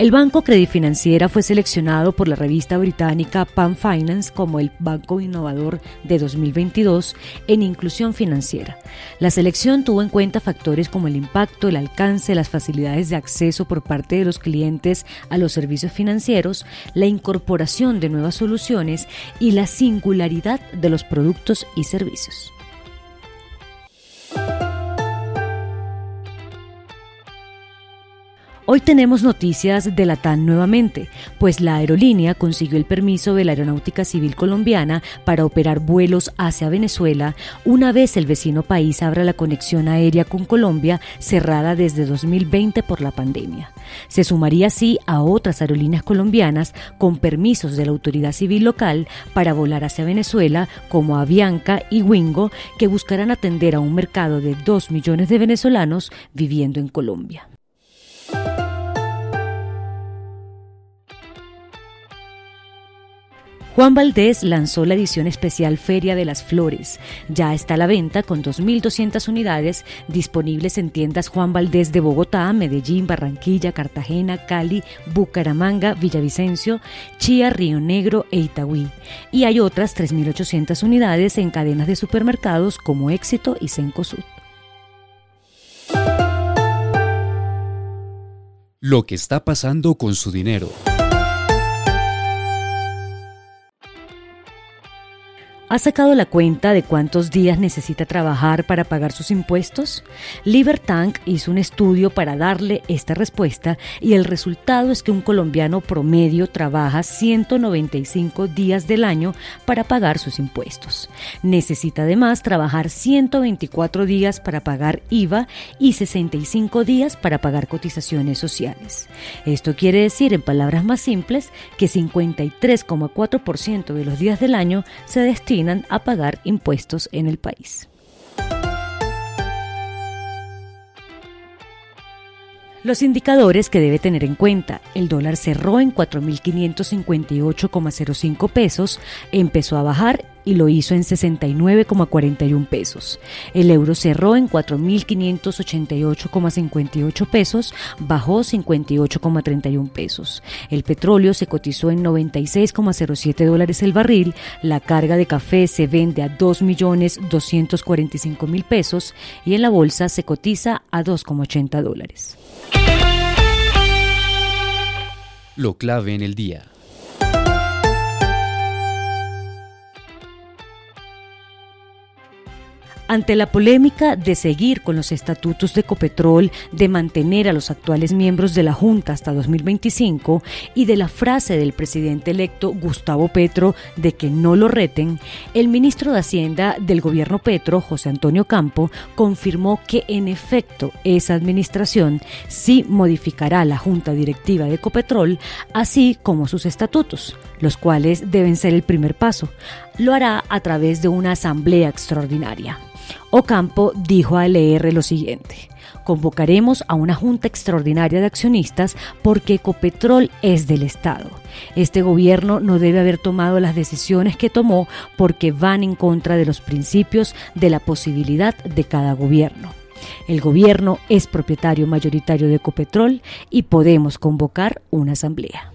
El Banco Credit Financiera fue seleccionado por la revista británica Pan Finance como el Banco Innovador de 2022 en inclusión financiera. La selección tuvo en cuenta factores como el impacto, el alcance, las facilidades de acceso por parte de los clientes a los servicios financieros, la incorporación de nuevas soluciones y la singularidad de los productos y servicios. Hoy tenemos noticias de la TAN nuevamente, pues la aerolínea consiguió el permiso de la Aeronáutica Civil Colombiana para operar vuelos hacia Venezuela una vez el vecino país abra la conexión aérea con Colombia cerrada desde 2020 por la pandemia. Se sumaría así a otras aerolíneas colombianas con permisos de la autoridad civil local para volar hacia Venezuela como Avianca y Wingo que buscarán atender a un mercado de 2 millones de venezolanos viviendo en Colombia. Juan Valdés lanzó la edición especial Feria de las Flores. Ya está a la venta con 2.200 unidades disponibles en tiendas Juan Valdés de Bogotá, Medellín, Barranquilla, Cartagena, Cali, Bucaramanga, Villavicencio, Chía, Río Negro e Itagüí. Y hay otras 3.800 unidades en cadenas de supermercados como Éxito y Cencosud. Lo que está pasando con su dinero. ¿Ha sacado la cuenta de cuántos días necesita trabajar para pagar sus impuestos? Libertank hizo un estudio para darle esta respuesta y el resultado es que un colombiano promedio trabaja 195 días del año para pagar sus impuestos. Necesita además trabajar 124 días para pagar IVA y 65 días para pagar cotizaciones sociales. Esto quiere decir, en palabras más simples, que 53,4% de los días del año se destinan a pagar impuestos en el país. Los indicadores que debe tener en cuenta. El dólar cerró en 4.558,05 pesos, empezó a bajar y lo hizo en 69,41 pesos. El euro cerró en 4.588,58 pesos, bajó 58,31 pesos. El petróleo se cotizó en 96,07 dólares el barril, la carga de café se vende a 2.245.000 pesos y en la bolsa se cotiza a 2,80 dólares. Lo clave en el día. Ante la polémica de seguir con los estatutos de Copetrol, de mantener a los actuales miembros de la Junta hasta 2025 y de la frase del presidente electo Gustavo Petro de que no lo reten, el ministro de Hacienda del gobierno Petro, José Antonio Campo, confirmó que en efecto esa administración sí modificará la Junta Directiva de Copetrol, así como sus estatutos, los cuales deben ser el primer paso. Lo hará a través de una asamblea extraordinaria. Ocampo dijo a LR lo siguiente. Convocaremos a una junta extraordinaria de accionistas porque Ecopetrol es del Estado. Este gobierno no debe haber tomado las decisiones que tomó porque van en contra de los principios de la posibilidad de cada gobierno. El gobierno es propietario mayoritario de Ecopetrol y podemos convocar una asamblea.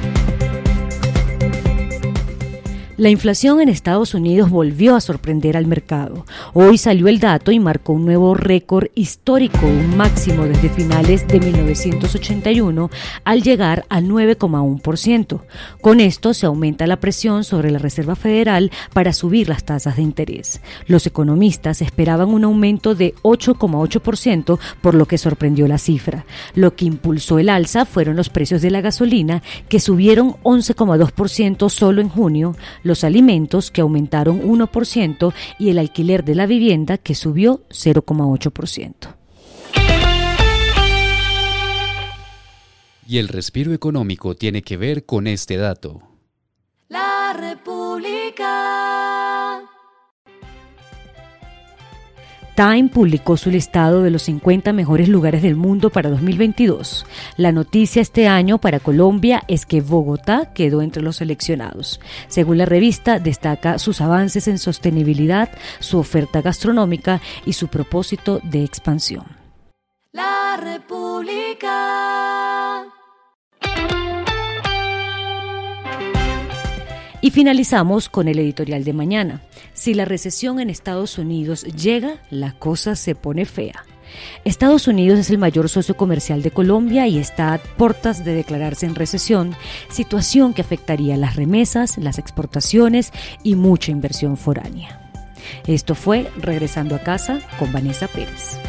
La inflación en Estados Unidos volvió a sorprender al mercado. Hoy salió el dato y marcó un nuevo récord histórico, un máximo desde finales de 1981, al llegar al 9,1%. Con esto se aumenta la presión sobre la Reserva Federal para subir las tasas de interés. Los economistas esperaban un aumento de 8,8%, por lo que sorprendió la cifra. Lo que impulsó el alza fueron los precios de la gasolina, que subieron 11,2% solo en junio, los alimentos que aumentaron 1% y el alquiler de la vivienda que subió 0,8%. Y el respiro económico tiene que ver con este dato. La Time publicó su listado de los 50 mejores lugares del mundo para 2022. La noticia este año para Colombia es que Bogotá quedó entre los seleccionados. Según la revista, destaca sus avances en sostenibilidad, su oferta gastronómica y su propósito de expansión. La República. Finalizamos con el editorial de mañana. Si la recesión en Estados Unidos llega, la cosa se pone fea. Estados Unidos es el mayor socio comercial de Colombia y está a puertas de declararse en recesión, situación que afectaría las remesas, las exportaciones y mucha inversión foránea. Esto fue Regresando a casa con Vanessa Pérez.